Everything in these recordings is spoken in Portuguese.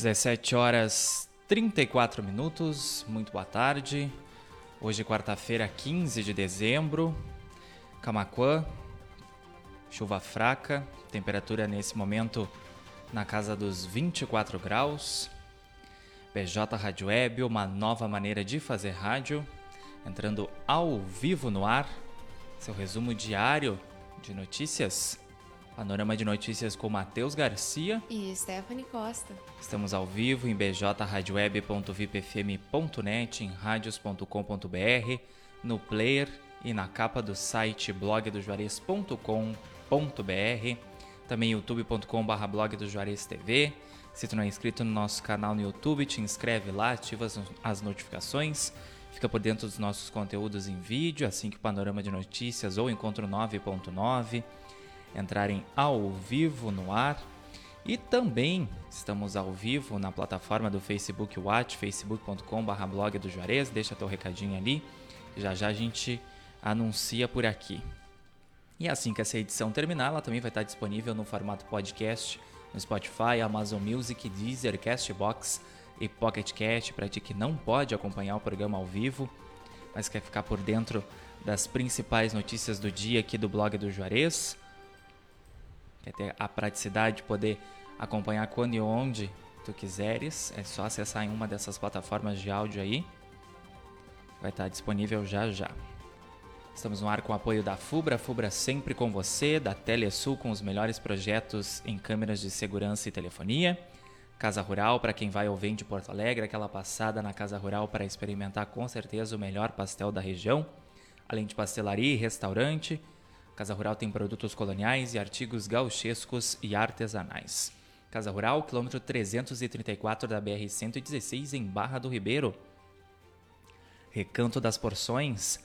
17 horas 34 minutos, muito boa tarde. Hoje, quarta-feira, 15 de dezembro, Camaquã, chuva fraca, temperatura nesse momento na casa dos 24 graus. BJ Rádio Web, uma nova maneira de fazer rádio, entrando ao vivo no ar, seu resumo diário de notícias. Panorama de notícias com Matheus Garcia e Stephanie Costa. Estamos ao vivo em bjradioweb.vipfm.net, em radios.com.br, no player e na capa do site blogdojuarez.com.br, também youtube.com.br blog do Juarez TV. Se tu não é inscrito no nosso canal no YouTube, te inscreve lá, ativa as notificações, fica por dentro dos nossos conteúdos em vídeo, assim que o Panorama de Notícias ou Encontro 9.9 entrarem ao vivo no ar. E também estamos ao vivo na plataforma do Facebook Watch, facebook.com.br blog do Juarez. Deixa teu recadinho ali, já já a gente anuncia por aqui. E assim que essa edição terminar, ela também vai estar disponível no formato podcast no Spotify, Amazon Music, Deezer, Castbox e Pocket Cast para ti que não pode acompanhar o programa ao vivo, mas quer ficar por dentro das principais notícias do dia aqui do blog do Juarez. Quer ter a praticidade de poder acompanhar quando e onde tu quiseres, é só acessar em uma dessas plataformas de áudio aí. Vai estar disponível já já. Estamos no ar com o apoio da FUBRA, FUBRA sempre com você, da Telesul com os melhores projetos em câmeras de segurança e telefonia. Casa Rural, para quem vai ou vem de Porto Alegre, aquela passada na Casa Rural para experimentar com certeza o melhor pastel da região. Além de pastelaria e restaurante, Casa Rural tem produtos coloniais e artigos gauchescos e artesanais. Casa Rural, quilômetro 334 da BR-116 em Barra do Ribeiro. Recanto das Porções.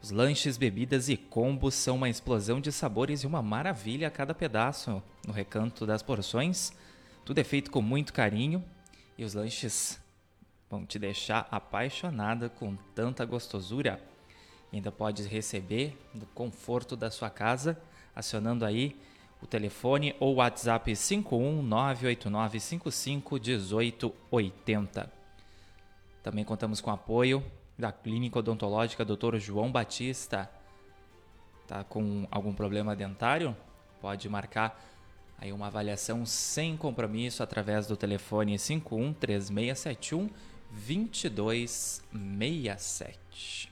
Os lanches, bebidas e combos são uma explosão de sabores e uma maravilha a cada pedaço. No Recanto das Porções, tudo é feito com muito carinho e os lanches vão te deixar apaixonada com tanta gostosura. Ainda pode receber no conforto da sua casa, acionando aí o telefone ou WhatsApp 51989551880. Também contamos com apoio da Clínica Odontológica Dr. João Batista. Tá com algum problema dentário? Pode marcar aí uma avaliação sem compromisso através do telefone 51 3671 2267.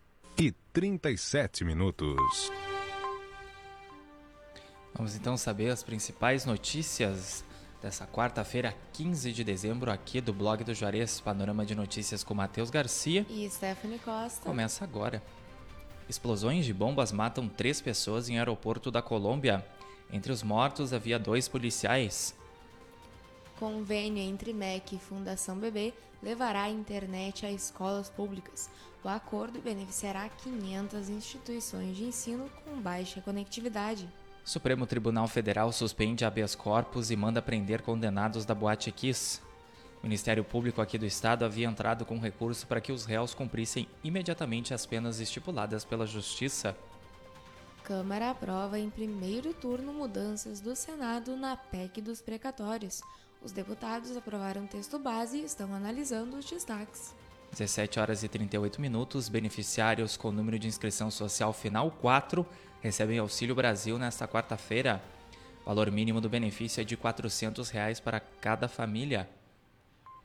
e 37 minutos. Vamos então saber as principais notícias dessa quarta-feira, 15 de dezembro, aqui do blog do Juarez, Panorama de Notícias com Matheus Garcia. E Stephanie Costa. Começa agora. Explosões de bombas matam três pessoas em aeroporto da Colômbia. Entre os mortos havia dois policiais. Convênio entre MEC e Fundação Bebê levará a internet a escolas públicas. O acordo beneficiará 500 instituições de ensino com baixa conectividade. Supremo Tribunal Federal suspende habeas corpus e manda prender condenados da Boate Kiss. O Ministério Público aqui do Estado havia entrado com recurso para que os réus cumprissem imediatamente as penas estipuladas pela Justiça. Câmara aprova em primeiro turno mudanças do Senado na PEC dos precatórios. Os deputados aprovaram o texto base e estão analisando os destaques. 17 horas e 38 minutos. Beneficiários com número de inscrição social final 4 recebem Auxílio Brasil nesta quarta-feira. Valor mínimo do benefício é de 400 reais para cada família.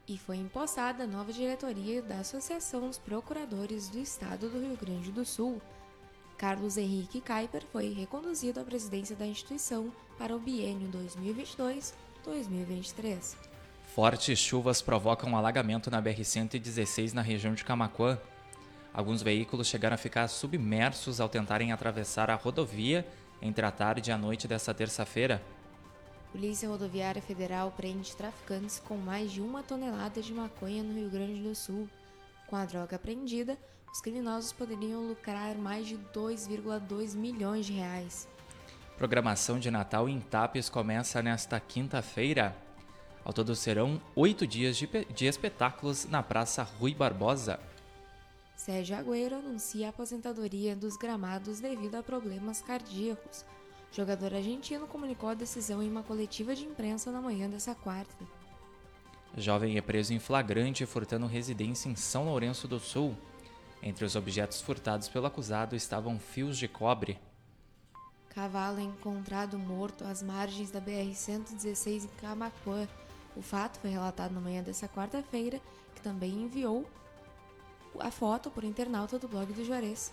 E foi empossada a nova diretoria da Associação dos Procuradores do Estado do Rio Grande do Sul. Carlos Henrique Kuiper foi reconduzido à presidência da instituição para o biênio 2022-2023. Fortes chuvas provocam alagamento na BR-116 na região de Camaquã. Alguns veículos chegaram a ficar submersos ao tentarem atravessar a rodovia entre a tarde e a noite desta terça-feira. Polícia Rodoviária Federal prende traficantes com mais de uma tonelada de maconha no Rio Grande do Sul. Com a droga apreendida, os criminosos poderiam lucrar mais de 2,2 milhões de reais. Programação de Natal em Tapes começa nesta quinta-feira. Ao todo serão oito dias de, de espetáculos na Praça Rui Barbosa. Sérgio Agüero anuncia a aposentadoria dos gramados devido a problemas cardíacos. O jogador argentino comunicou a decisão em uma coletiva de imprensa na manhã dessa quarta. Jovem é preso em flagrante furtando residência em São Lourenço do Sul. Entre os objetos furtados pelo acusado estavam fios de cobre. Cavalo é encontrado morto às margens da BR-116 em Camacuã. O fato foi relatado na manhã dessa quarta-feira, que também enviou a foto por internauta do blog do Juarez.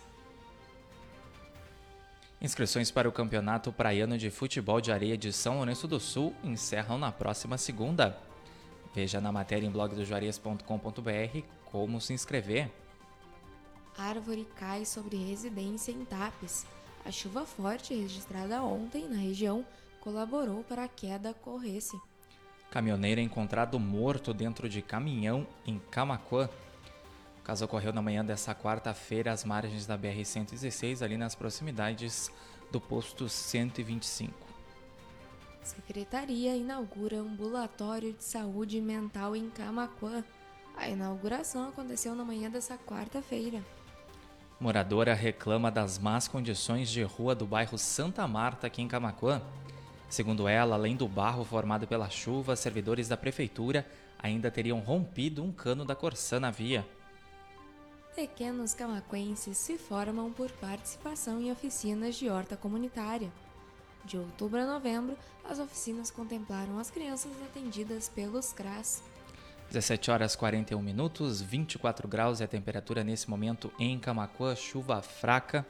Inscrições para o Campeonato Praiano de Futebol de Areia de São Lourenço do Sul encerram na próxima segunda. Veja na matéria em blogdojuarez.com.br como se inscrever. Árvore cai sobre residência em Tapes. A chuva forte registrada ontem na região colaborou para a queda ocorresse. Caminhoneiro é encontrado morto dentro de caminhão em Camacuã. O caso ocorreu na manhã dessa quarta-feira às margens da BR-116, ali nas proximidades do posto 125. Secretaria inaugura ambulatório de saúde mental em Camacuã. A inauguração aconteceu na manhã dessa quarta-feira. Moradora reclama das más condições de rua do bairro Santa Marta, aqui em Camacuã. Segundo ela, além do barro formado pela chuva, servidores da prefeitura ainda teriam rompido um cano da Corsã na via. Pequenos camaquenses se formam por participação em oficinas de horta comunitária. De outubro a novembro, as oficinas contemplaram as crianças atendidas pelos CRAS. 17 horas 41 minutos, 24 graus é a temperatura nesse momento em Camacuã, chuva fraca.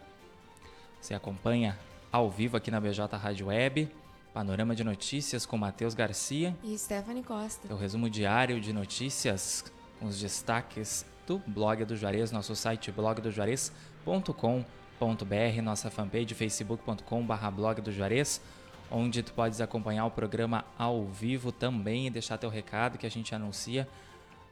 Você acompanha ao vivo aqui na BJ Rádio Web. Panorama de notícias com Matheus Garcia e Stephanie Costa. É o resumo diário de notícias com os destaques do blog do Juarez, nosso site blogdojuarez.com.br, nossa fanpage facebook.com.br blog do Juarez, onde tu podes acompanhar o programa ao vivo também e deixar teu recado que a gente anuncia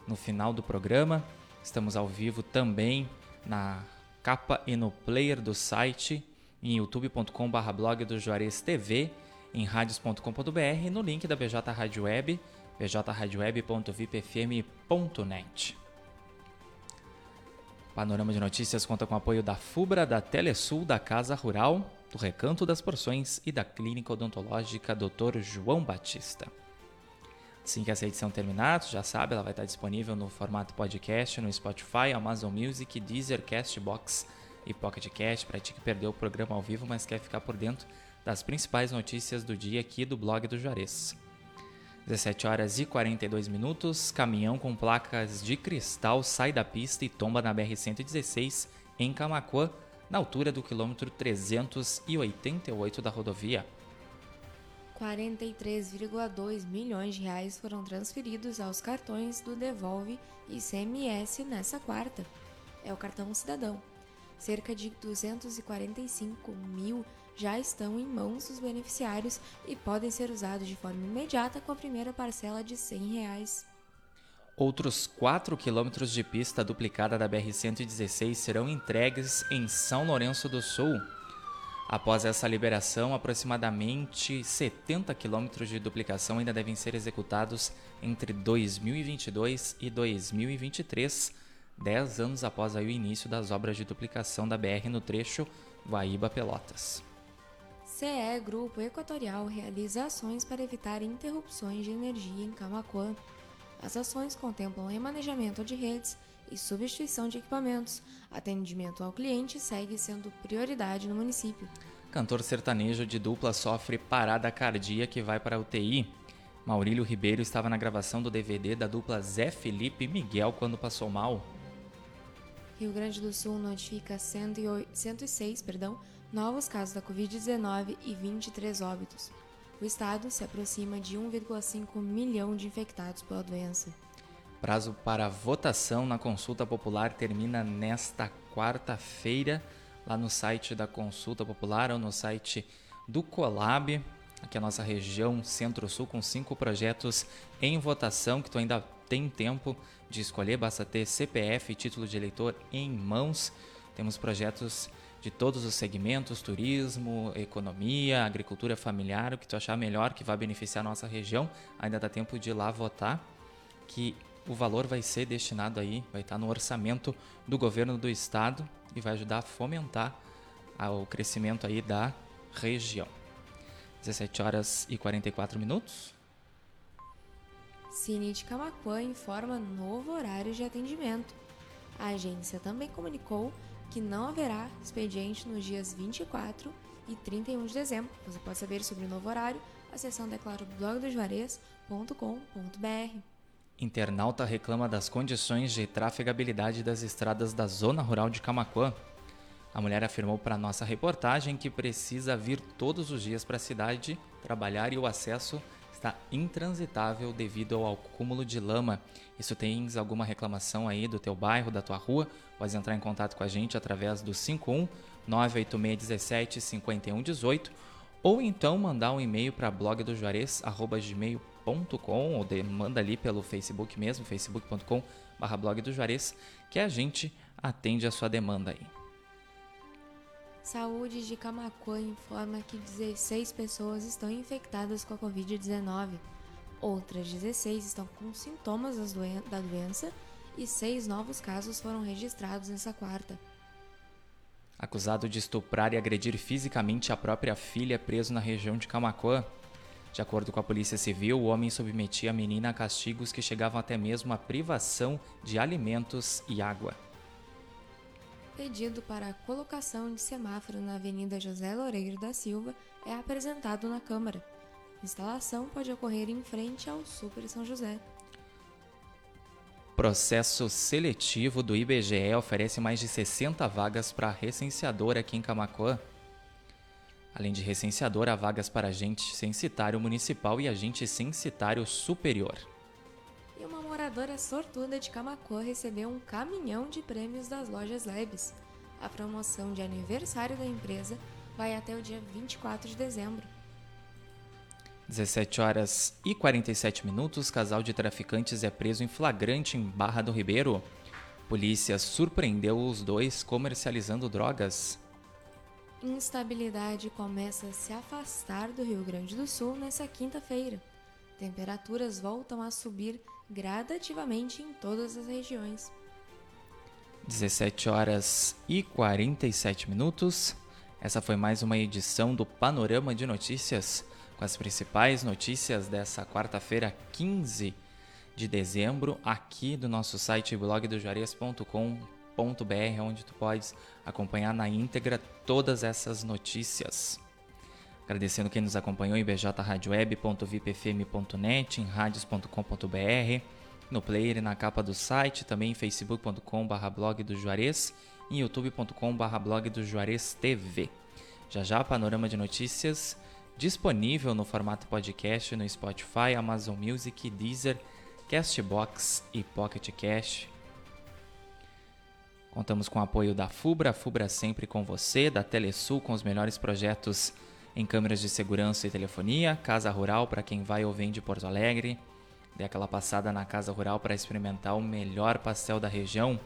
no final do programa. Estamos ao vivo também na capa e no player do site em youtube.com.br blog do Juarez TV em radios.com.br no link da BJ Rádio Web, bjradioweb.vipfm.net. Panorama de Notícias conta com apoio da FUBRA, da Telesul, da Casa Rural, do Recanto das Porções e da Clínica Odontológica Dr. João Batista. Assim que essa edição terminar, já sabe, ela vai estar disponível no formato podcast no Spotify, Amazon Music, Deezer, Castbox e Pocket Cast para ti que perdeu o programa ao vivo, mas quer ficar por dentro das principais notícias do dia aqui do blog do Juarez. 17 horas e 42 minutos, caminhão com placas de cristal sai da pista e tomba na BR-116 em Camacuã, na altura do quilômetro 388 da rodovia. 43,2 milhões de reais foram transferidos aos cartões do Devolve e CMS nessa quarta. É o cartão cidadão. Cerca de 245 mil já estão em mãos dos beneficiários e podem ser usados de forma imediata com a primeira parcela de 100 reais. Outros 4 quilômetros de pista duplicada da BR-116 serão entregues em São Lourenço do Sul. Após essa liberação, aproximadamente 70 quilômetros de duplicação ainda devem ser executados entre 2022 e 2023, 10 anos após o início das obras de duplicação da BR no trecho Guaíba-Pelotas. CE Grupo Equatorial realiza ações para evitar interrupções de energia em Camacuã. As ações contemplam remanejamento de redes e substituição de equipamentos. Atendimento ao cliente segue sendo prioridade no município. Cantor sertanejo de dupla sofre parada cardíaca e vai para a UTI. Maurílio Ribeiro estava na gravação do DVD da dupla Zé Felipe e Miguel quando passou mal. Rio Grande do Sul notifica 106 perdão, novos casos da Covid-19 e 23 óbitos. O estado se aproxima de 1,5 milhão de infectados pela doença. Prazo para votação na consulta popular termina nesta quarta-feira, lá no site da Consulta Popular ou no site do Colab, aqui a nossa região Centro-Sul, com cinco projetos em votação, que tu ainda tem tempo de escolher, basta ter CPF e título de eleitor em mãos. Temos projetos de todos os segmentos, turismo, economia, agricultura familiar, o que tu achar melhor que vai beneficiar a nossa região, ainda dá tempo de ir lá votar, que o valor vai ser destinado aí, vai estar no orçamento do governo do estado e vai ajudar a fomentar o crescimento aí da região. 17 horas e 44 minutos. Cine de Camacuã informa novo horário de atendimento. A agência também comunicou que não haverá expediente nos dias 24 e 31 de dezembro. Você pode saber sobre o novo horário acessando blogdojuarez.com.br. Internauta reclama das condições de trafegabilidade das estradas da zona rural de Camacuã. A mulher afirmou para nossa reportagem que precisa vir todos os dias para a cidade trabalhar e o acesso está intransitável devido ao acúmulo de lama. E se tens alguma reclamação aí do teu bairro, da tua rua, pode entrar em contato com a gente através do 51 98617 5118 ou então mandar um e-mail para blogdojuarez@gmail.com blog ou manda ali pelo Facebook mesmo, facebook.com barra blog do Juarez, que a gente atende a sua demanda aí. Saúde de Camacuã informa que 16 pessoas estão infectadas com a Covid-19. Outras 16 estão com sintomas da doença e seis novos casos foram registrados nessa quarta. Acusado de estuprar e agredir fisicamente a própria filha preso na região de Camacuã, de acordo com a Polícia Civil, o homem submetia a menina a castigos que chegavam até mesmo à privação de alimentos e água. Pedido para a colocação de semáforo na Avenida José Loureiro da Silva é apresentado na Câmara. instalação pode ocorrer em frente ao Super São José. Processo seletivo do IBGE oferece mais de 60 vagas para recenseador aqui em Camacoan. Além de recenseador, há vagas para agente censitário municipal e agente censitário superior. E uma moradora sortuda de Camacuã recebeu um caminhão de prêmios das lojas Lebes. A promoção de aniversário da empresa vai até o dia 24 de dezembro. 17 horas e 47 minutos, casal de traficantes é preso em flagrante em Barra do Ribeiro. Polícia surpreendeu os dois comercializando drogas instabilidade começa a se afastar do Rio Grande do Sul nessa quinta-feira. Temperaturas voltam a subir gradativamente em todas as regiões. 17 horas e 47 minutos. Essa foi mais uma edição do Panorama de Notícias, com as principais notícias dessa quarta-feira, 15 de dezembro, aqui do nosso site blogdojuarez.com.br onde tu podes acompanhar na íntegra todas essas notícias. Agradecendo quem nos acompanhou em bjradioweb.vipfm.net, em radios.com.br, no player e na capa do site, também em facebook.com.br blog do Juarez e youtube.com.br blog do Juarez TV. Já já, panorama de notícias disponível no formato podcast no Spotify, Amazon Music, Deezer, Castbox e Pocket Cast Contamos com o apoio da FUBRA, a FUBRA sempre com você, da Telesul com os melhores projetos em câmeras de segurança e telefonia, Casa Rural para quem vai ou vem de Porto Alegre, dê aquela passada na Casa Rural para experimentar o melhor pastel da região,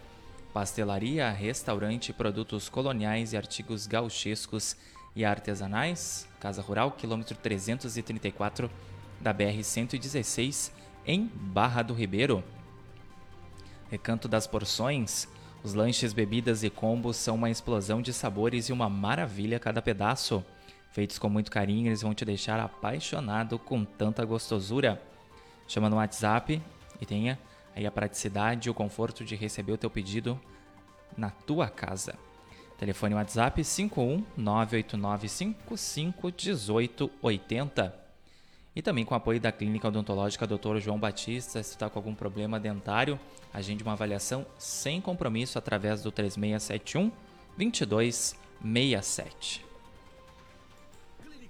pastelaria, restaurante, produtos coloniais e artigos gauchescos e artesanais, Casa Rural, quilômetro 334 da BR-116, em Barra do Ribeiro. Recanto das Porções, os lanches, bebidas e combos são uma explosão de sabores e uma maravilha cada pedaço. Feitos com muito carinho, eles vão te deixar apaixonado com tanta gostosura. Chama no WhatsApp e tenha aí a praticidade e o conforto de receber o teu pedido na tua casa. Telefone WhatsApp 51 98955 1880. E também com o apoio da Clínica Odontológica Dr. João Batista, se está com algum problema dentário, agende uma avaliação sem compromisso através do 3671 2267.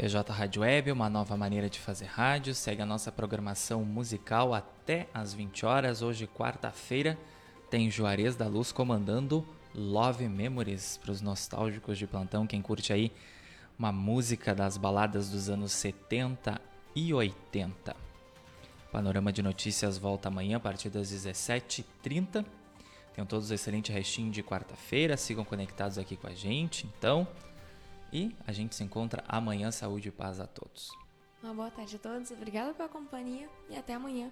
BJ Rádio Web, uma nova maneira de fazer rádio. Segue a nossa programação musical até às 20 horas. Hoje, quarta-feira, tem Juarez da Luz comandando Love Memories para os nostálgicos de plantão. Quem curte aí uma música das baladas dos anos 70 e 80. Panorama de Notícias volta amanhã a partir das 17h30. Tenham todos um excelente restinho de quarta-feira. Sigam conectados aqui com a gente, então. E a gente se encontra amanhã. Saúde e paz a todos. Uma boa tarde a todos, obrigada pela companhia e até amanhã.